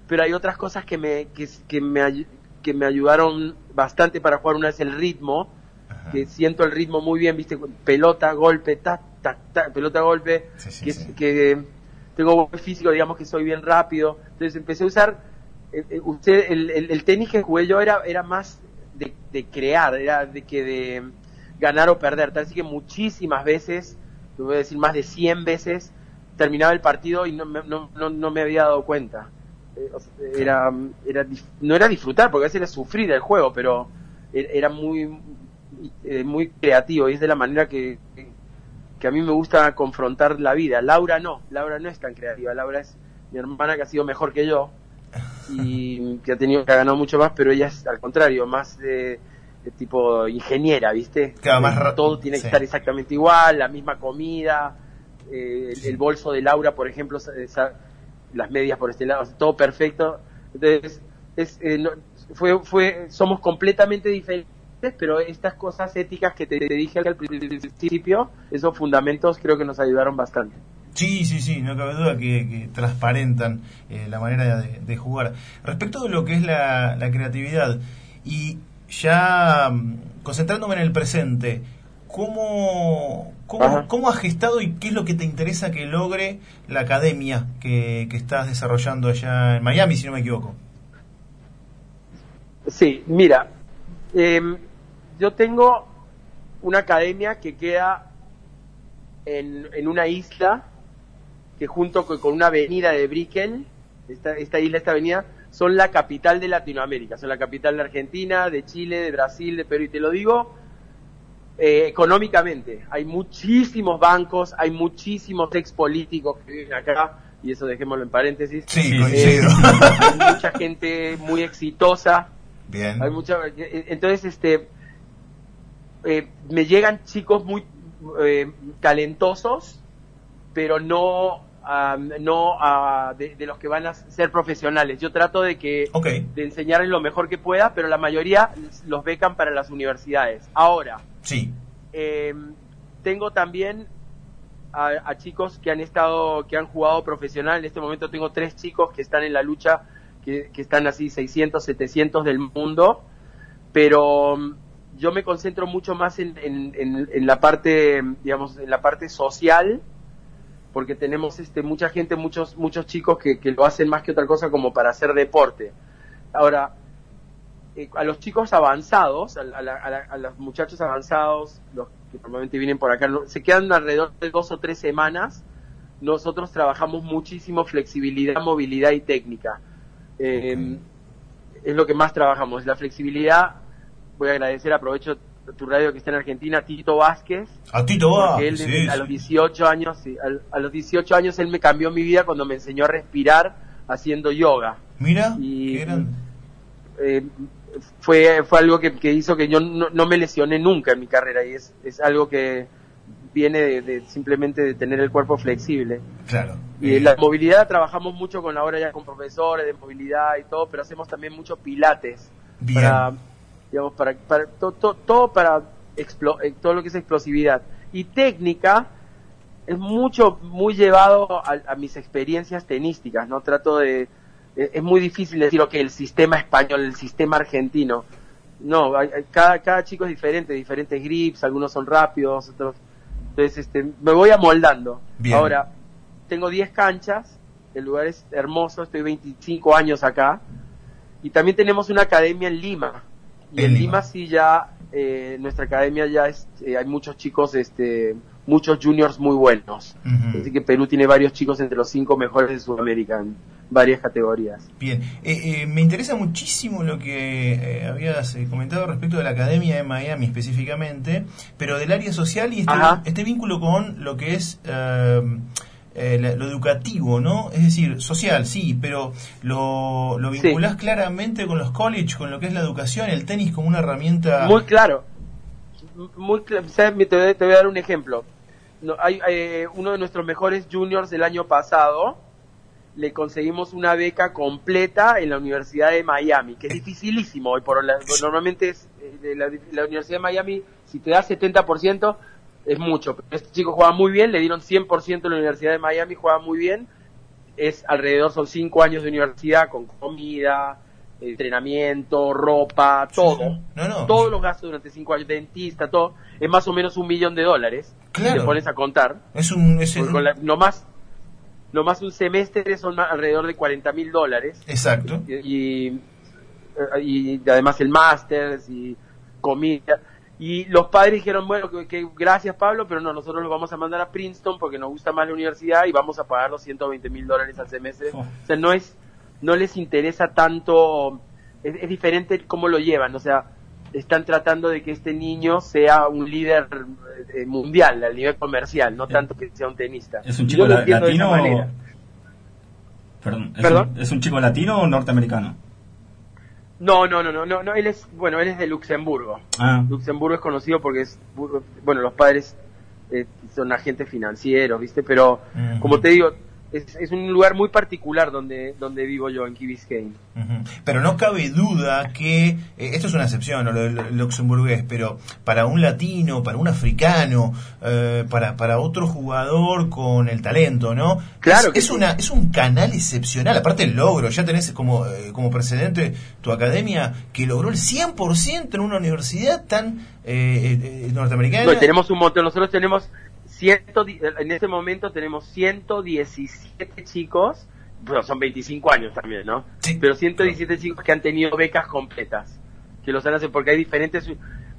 pero hay otras cosas que me, que, que me, que me ayudaron bastante para jugar. Una es el ritmo, que siento el ritmo muy bien, viste, pelota, golpe, tac, tac, tac, pelota, golpe, Sí, sí, que, sí. que tengo buen físico, digamos que soy bien rápido. Entonces empecé a usar, eh, eh, usted, el, el- el tenis que jugué yo era, era más de, de crear, era de que de ganar o perder. Así que muchísimas veces, te voy a decir más de 100 veces, terminaba el partido y no, me- no, no, no me había dado cuenta. Eh, era, era, no era disfrutar, porque a veces era sufrir el juego, pero er- era muy, muy creativo y es de la manera que, que, que a mí me gusta confrontar la vida. Laura no, Laura no es tan creativa, Laura es mi hermana que ha sido mejor que yo y (laughs) que ha tenido que ha ganado mucho más, pero ella es al contrario, más de, de tipo ingeniera, ¿viste? Claro, más Todo tiene que sí. estar exactamente igual, la misma comida, eh, el, el bolso de Laura, por ejemplo, las medias por este lado, todo perfecto. Entonces, es, eh, no- fue, fue, somos completamente diferentes, pero estas cosas éticas que te, dije al principio, esos fundamentos creo que nos ayudaron bastante. Sí, sí, sí, no cabe duda que, que transparentan eh, la manera de, de jugar. Respecto de lo que es la, la creatividad, y ya mm, concentrándome en el presente, ¿cómo, cómo, cómo has gestado y qué es lo que te interesa que logre la academia que, que estás desarrollando allá en Miami, si no me equivoco? Sí, mira, em, yo tengo una academia que queda en, en una isla que junto con, con una avenida de Brickell, esta, esta isla, esta avenida, son la capital de Latinoamérica, son la capital de Argentina, de Chile, de Brasil, de Perú, y te lo digo eh, económicamente. Hay muchísimos bancos, hay muchísimos ex políticos que viven acá, y eso dejémoslo en paréntesis. Sí, Eh, hay mucha gente muy exitosa, Bien. hay mucha eh, entonces este eh, me llegan chicos muy eh, talentosos pero no am, no ah, de, de los que van a ser profesionales yo trato de que de enseñarles lo mejor que pueda pero la mayoría los becan para las universidades ahora Sí. eh, tengo también a, a chicos que han estado, que han jugado profesional. En este momento tengo tres chicos que están en la lucha, que, que están así 600, 700 del mundo. Pero yo me concentro mucho más en, en, en- en la parte, digamos, en la parte social, porque tenemos este mucha gente, muchos muchos chicos que, que lo hacen más que otra cosa como para hacer deporte. Ahora, eh, a los chicos avanzados, a, a la- a la- a los muchachos avanzados, los que normalmente vienen por acá, no- se quedan alrededor de dos o tres semanas. Nosotros trabajamos muchísimo flexibilidad, movilidad y técnica. Eh, Es lo que más trabajamos, la flexibilidad. Voy a agradecer, aprovecho tu radio que está en Argentina, Tito Vázquez, A Tito él Sí, desde- a los 18 años, sí, a, los 18 años él me cambió mi vida cuando me enseñó a respirar haciendo yoga. Mira, y- qué. Eh, fue, fue algo que, que hizo que yo no, no me lesioné nunca en mi carrera y es, es algo que viene de, de simplemente de tener el cuerpo flexible. Claro. Y Eh, la movilidad trabajamos mucho con ahora ya con profesores de movilidad y todo, pero hacemos también mucho pilates Bien. para digamos para, para to- to- todo para explo- eh, todo lo que es explosividad y técnica es mucho muy llevado a, a mis experiencias tenísticas no trato de eh, es muy difícil decir ok el sistema español el sistema argentino no hay- cada cada chico es diferente diferentes grips algunos son rápidos otros entonces este me voy amoldando Bien. ahora tengo 10 canchas el lugar es hermoso estoy 25 años acá y también tenemos una academia en Lima. Y En Lima. Sí ya, eh, nuestra academia ya es, eh, hay muchos chicos este, muchos juniors muy buenos. Así que Perú tiene varios chicos entre los cinco mejores de Sudamérica en varias categorías. Bien, Eh, eh, me interesa muchísimo lo que eh, habías eh, comentado respecto de la Academia de Miami específicamente, pero del área social y este, este vínculo con lo que es eh, eh, lo educativo, ¿no? Es decir, social, sí, pero lo, lo Sí. vinculás claramente con los college, con lo que es la educación, el tenis como una herramienta... Muy claro. Muy cla- ¿sabes? Te, voy, te voy a dar un ejemplo. No, hay, eh, uno de nuestros mejores juniors del año pasado, le conseguimos una beca completa en la Universidad de Miami, que es dificilísimo hoy por. La- Normalmente es, eh, la, la Universidad de Miami, si te da 70%, es mucho. Pero este chico juega muy bien, le dieron 100% en la Universidad de Miami, juega muy bien. Es alrededor, son 5 años de universidad con comida, entrenamiento, ropa, todo. No, no. Todos los gastos durante 5 años, dentista, todo. Es más o menos un millón de dólares. si Claro. Te pones a contar. Es un... Es un- con la- nomás, nomás un semestre son alrededor de 40 mil dólares. Exacto. Y, y, y además el máster y comida. Y los padres dijeron, bueno, que, que gracias Pablo, pero no, nosotros los vamos a mandar a Princeton porque nos gusta más la universidad y vamos a pagar los 120 mil dólares al semestre. Oh. O sea, no es, no les interesa tanto, es, es diferente cómo lo llevan, o sea, están tratando de que este niño sea un líder eh, mundial, a nivel comercial, no tanto que sea un tenista. ¿Es un chico la- latino o... Perdón, ¿es, ¿Perdón? Un, ¿es un chico latino o norteamericano? No, no, no, no, no, no, él es, bueno, él es de Luxemburgo. Ah, Luxemburgo es conocido porque es, bueno, los padres eh, son agentes financieros, ¿viste? Pero, como te digo, es, es un lugar muy particular donde, donde vivo yo, en Key Biscayne. Pero no cabe duda que, eh, esto es una excepción, lo del luxemburgués, pero para un latino, para un africano, eh, para, para otro jugador con el talento, ¿no? Claro es, que es sí. una es un canal excepcional, aparte el logro, ya tenés como, eh, como precedente tu academia que logró el 100% en una universidad tan eh, eh, eh, norteamericana. No, tenemos un montón, nosotros tenemos, ciento, di- en este momento tenemos 117 chicos, bueno, son 25 años también, ¿no? Sí. Pero 117 chicos que han tenido becas completas, que los han hecho porque hay diferentes...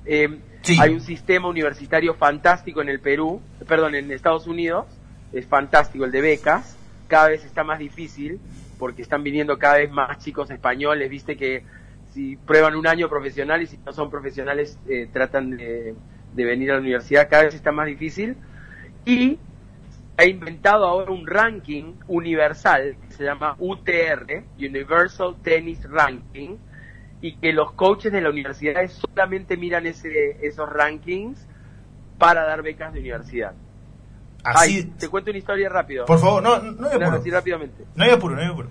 eh, Sí. Hay un sistema universitario fantástico en el Perú, perdón, en Estados Unidos, es fantástico el de becas, cada vez está más difícil porque están viniendo cada vez más chicos españoles, viste que si prueban un año profesional y si no son profesionales eh, tratan de, de venir a la universidad, cada vez está más difícil y ha inventado ahora un ranking universal que se llama UTR, Universal Tennis Ranking, y que los coaches de las universidades solamente miran ese, esos rankings para dar becas de universidad. Así, Ay, te cuento una historia rápido. por favor, no, no hay No, apuro. así rápidamente. No hay apuro, no hay apuro.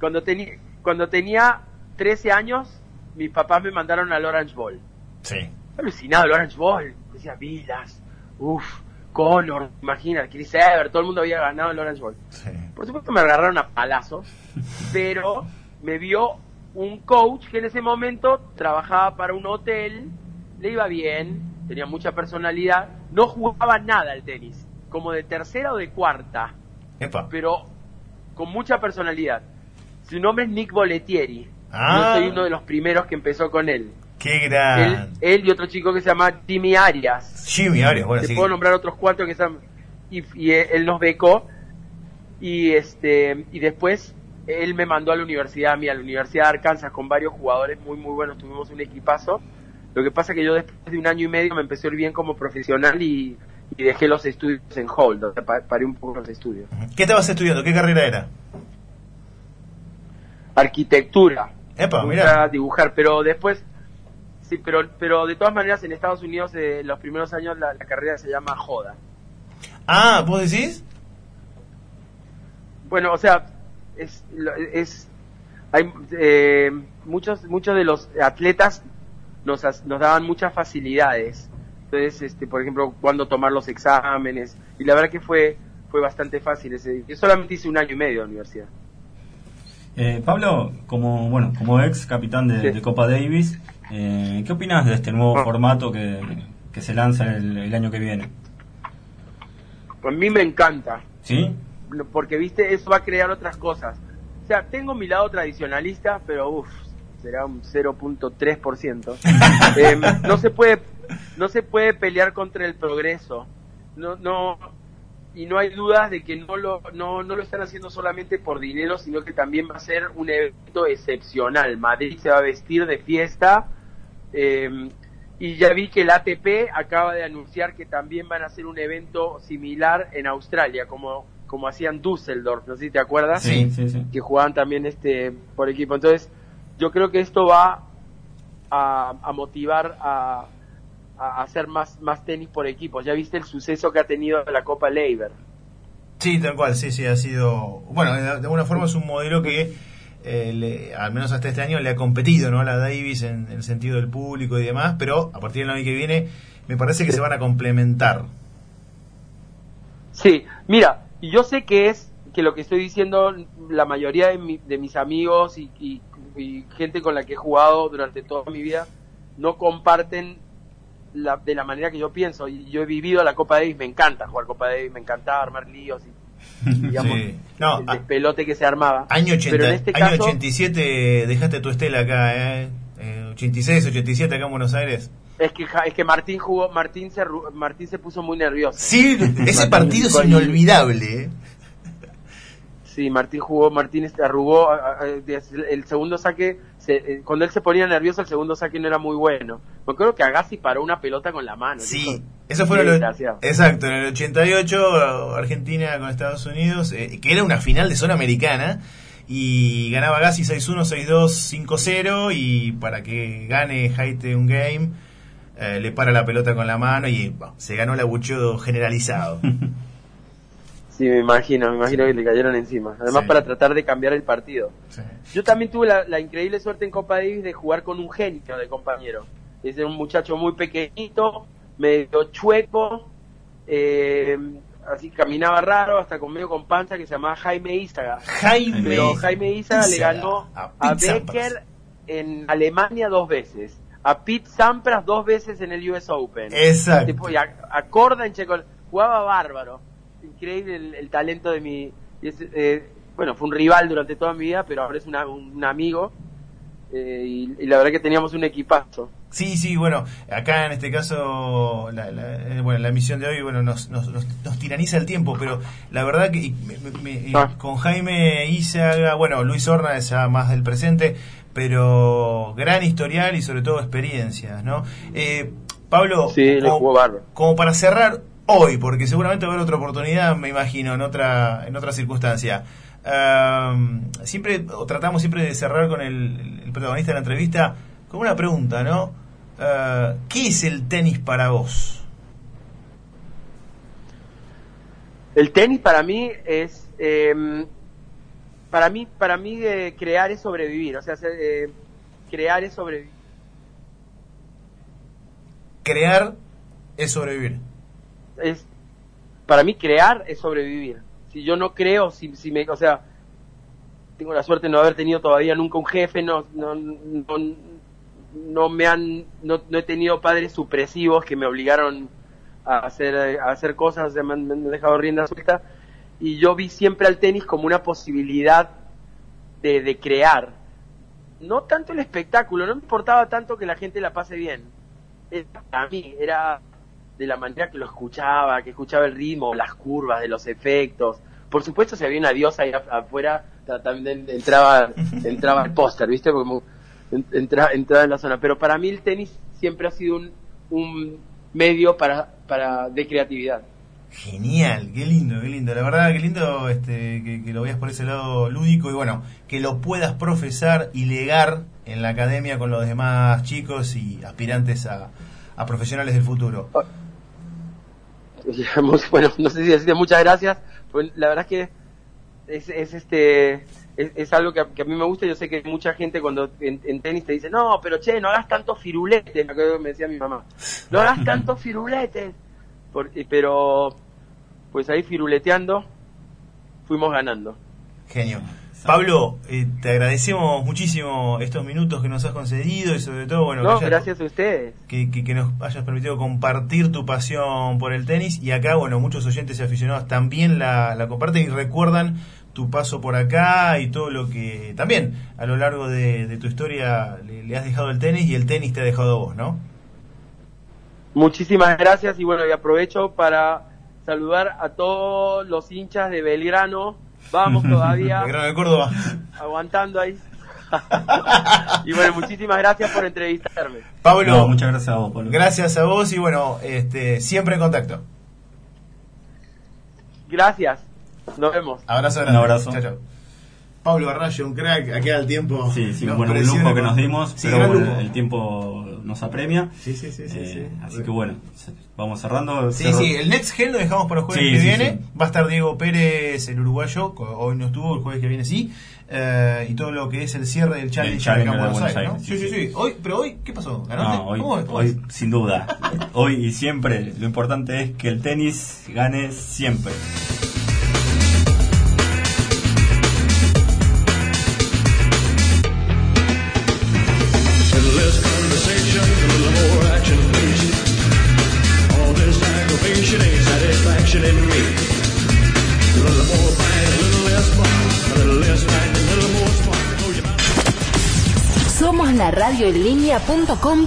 Cuando, teni- cuando tenía 13 años, mis papás me mandaron al Orange Bowl. Sí. Alucinado el Orange Bowl. Decía Vilas, uff, Connor, imagina, Chris Evert, todo el mundo había ganado el Orange Bowl. sí. Por supuesto me agarraron a palazos, (laughs) pero me vio un coach que en ese momento trabajaba para un hotel, le iba bien, tenía mucha personalidad, no jugaba nada al tenis, como de tercera o de cuarta, Epa. pero con mucha personalidad. Su nombre es Nick Boletieri. Ah. Yo soy uno de los primeros que empezó con él. Qué Él, gran. él y otro chico que se llama Jimmy Arias. Jimmy Arias, bueno, Te sí. puedo nombrar otros cuatro que están y, y él nos becó y este y después él me mandó a la universidad a mí a la universidad de Arkansas con varios jugadores muy muy buenos tuvimos un equipazo lo que pasa que yo después de un año y medio me empecé a ir bien como profesional y, y dejé los estudios en hold o sea, pa- paré un poco los estudios ¿Qué estabas estudiando? ¿Qué carrera era? arquitectura Epa, gusta dibujar pero después sí pero pero de todas maneras en Estados Unidos eh, los primeros años la, la carrera se llama joda Ah, ¿vos decís? Bueno, o sea, es, es hay eh, muchos muchos de los atletas nos, nos daban muchas facilidades. Entonces, este, por ejemplo, cuándo tomar los exámenes y la verdad que fue fue bastante fácil ese. Yo solamente hice un año y medio de universidad. Eh, Pablo, como bueno, como ex capitán de, Sí. de Copa Davis, eh, ¿qué opinas de este nuevo Ah. formato que, que se lanza el, el año que viene? A mí me encanta. ¿Sí? porque viste eso va a crear otras cosas o sea tengo mi lado tradicionalista pero uff será un 0.3% (laughs) Em, no se puede no se puede pelear contra el progreso no, no, y no hay dudas de que no lo, no, no lo están haciendo solamente por dinero, sino que también va a ser un evento excepcional. Madrid se va a vestir de fiesta. Eh, y ya vi que el ATP acaba de anunciar que también van a hacer un evento similar en Australia, como, como hacían Düsseldorf, no sé si te acuerdas, Sí, sí, sí. que jugaban también este por equipo. Entonces, yo creo que esto va a, a motivar a, a hacer más, más tenis por equipos. Ya viste el suceso que ha tenido la Copa Leiber. Sí, tal cual, sí, sí, ha sido... Bueno, de, de alguna forma es un modelo que, eh, le- al menos hasta este año, le ha competido ¿no? a la Davis en, el sentido del público y demás, pero a partir del año que viene me parece que se van a complementar. Sí, mira, yo sé que es que lo que estoy diciendo, la mayoría de, mi- de mis amigos y, y- gente con la que he jugado durante toda mi vida no comparten la, de la manera que yo pienso. Yo he vivido la Copa Davis, me encanta jugar Copa Davis, me encantaba armar líos y, (laughs) digamos, Sí. No, el despelote que se armaba. Año, 80, Pero en este año caso, 87 dejaste tu estela acá, ¿eh? Eh, 86, 87 acá en Buenos Aires. es que, ja- es que Martín jugó, Martín se, Martín se puso muy nervioso. Sí, ese partido es inolvidable. ¿eh? Sí, Martín jugó, Martín este, arrugó, el segundo saque, se- eh, cuando él se ponía nervioso, el segundo saque no era muy bueno. Me acuerdo que Agassi paró una pelota con la mano. Sí, dijo, eso fue "Qué lo, desgraciado". exacto, en el 88 Argentina con Estados Unidos, eh, que era una final de zona americana y ganaba Gassi 6-1, 6-2, 5-0 y para que gane Haite un game eh, le para la pelota con la mano y se ganó el abucheo generalizado. (laughs) Sí, me imagino, me imagino que le cayeron encima. Además Sí. para tratar de cambiar el partido. Sí. Yo también tuve la, la increíble suerte en Copa Davis de jugar con un genio de compañero. Es un muchacho muy pequeñito, medio chueco, eh, así caminaba raro, hasta con medio con panza, que se llamaba Jaime Izaga. Jaime, Pero Jaime Izaga le ganó a Becker en Alemania dos veces, a Pete Sampras dos veces en el US Open. Exacto. Tipo, y a, a Corda en Checo, jugaba bárbaro. Increíble el, el talento de mi... y es, eh, bueno, fue un rival durante toda mi vida, pero ahora es una- un, un amigo. Eh, y, y la verdad que teníamos un equipazo. Sí, sí, bueno, acá en este caso, la, la- eh, bueno, la emisión de hoy, bueno, nos, nos, nos, nos tiraniza el tiempo, pero la verdad que me- me- Ah. con Jaime Izaga, bueno, Luis Horna es ya más del presente, pero gran historial y sobre todo experiencias, ¿no? Eh, Pablo, Sí, como- como para cerrar hoy, porque seguramente va a haber otra oportunidad, me imagino, en otra, en otra circunstancia. Siempre, o tratamos siempre de cerrar con el, el protagonista de la entrevista con una pregunta, ¿no? Ah, ¿Qué es el tenis para vos? El tenis para mí es... eh, para mí, para mí eh, crear es sobrevivir. O sea, se- eh, crear es sobrevivir. Crear es sobrevivir. es para mí crear es sobrevivir. Si yo no creo, si, si me, o sea, tengo la suerte de no haber tenido todavía nunca un jefe, no, no, no, no me han, no, no he tenido padres supresivos que me obligaron a hacer, a hacer cosas, me han, dejado rienda suelta, y yo vi siempre al tenis como una posibilidad de, de crear. No tanto el espectáculo, no me importaba tanto que la gente la pase bien. Era para mí, era de la manera que lo escuchaba, que escuchaba el ritmo, las curvas, de los efectos. Por supuesto, si había una diosa ahí af- afuera, ta- también entraba, (laughs) entraba el póster, ¿viste? Como en- entra- entraba en la zona. Pero para mí el tenis siempre ha sido un, un medio para, para de creatividad. Genial, qué lindo, qué lindo. La verdad, qué lindo este, que, que lo veas por ese lado lúdico y bueno, que lo puedas profesar y legar en la academia con los demás chicos y aspirantes a, a profesionales del futuro. Digamos, (laughs) bueno, no sé si decirte muchas gracias. Pues la verdad es que es, es este es, es algo que a, que a mí me gusta. Yo sé que mucha gente cuando en, en tenis te dice, no, pero che, no hagas tantos firuletes. Me acuerdo que me decía mi mamá, no hagas (laughs) tantos firuletes. Porque, pero, pues ahí firuleteando, fuimos ganando. Genio. Pablo, eh, te agradecemos muchísimo estos minutos que nos has concedido y sobre todo, bueno, No, que, hayas- gracias a ustedes. que, que- que nos hayas permitido compartir tu pasión por el tenis y acá, bueno, muchos oyentes y aficionados también la, la comparten y recuerdan tu paso por acá y todo lo que también a lo largo de, de tu historia le, le has dejado el tenis y el tenis te ha dejado vos, ¿no? Muchísimas gracias y bueno, y aprovecho para saludar a todos los hinchas de Belgrano. Vamos (laughs) todavía. De Córdoba. Aguantando ahí. (laughs) y bueno, muchísimas gracias por entrevistarme. Pablo, muchas gracias a vos, Pablo. Gracias a vos y bueno, este, siempre en contacto. Gracias. Nos vemos. Abrazo grande. Un abrazo. Chao, chao. Pablo Barrayo, un crack, aquí al tiempo. Sí, sí, bueno, presiona lujo que nos dimos, Sí, pero el tiempo nos apremia. Sí, sí, sí, sí, Eh, sí. Así que bueno, vamos cerrando. Sí, Cerro- sí, el Next Gen lo dejamos para el jueves Sí, que sí, viene. Va a estar Diego Pérez, el uruguayo. Hoy no estuvo, el jueves que viene sí. Eh, y todo lo que es el cierre del Challenge, en de Buenos, Aires, ¿no? Sí, sí, sí. Hoy, pero hoy, ¿qué pasó? ¿Ganaste? No, hoy, ¿Cómo es? ¿Cómo hoy, sin duda. Hoy y siempre, lo importante es que el tenis gane siempre. La.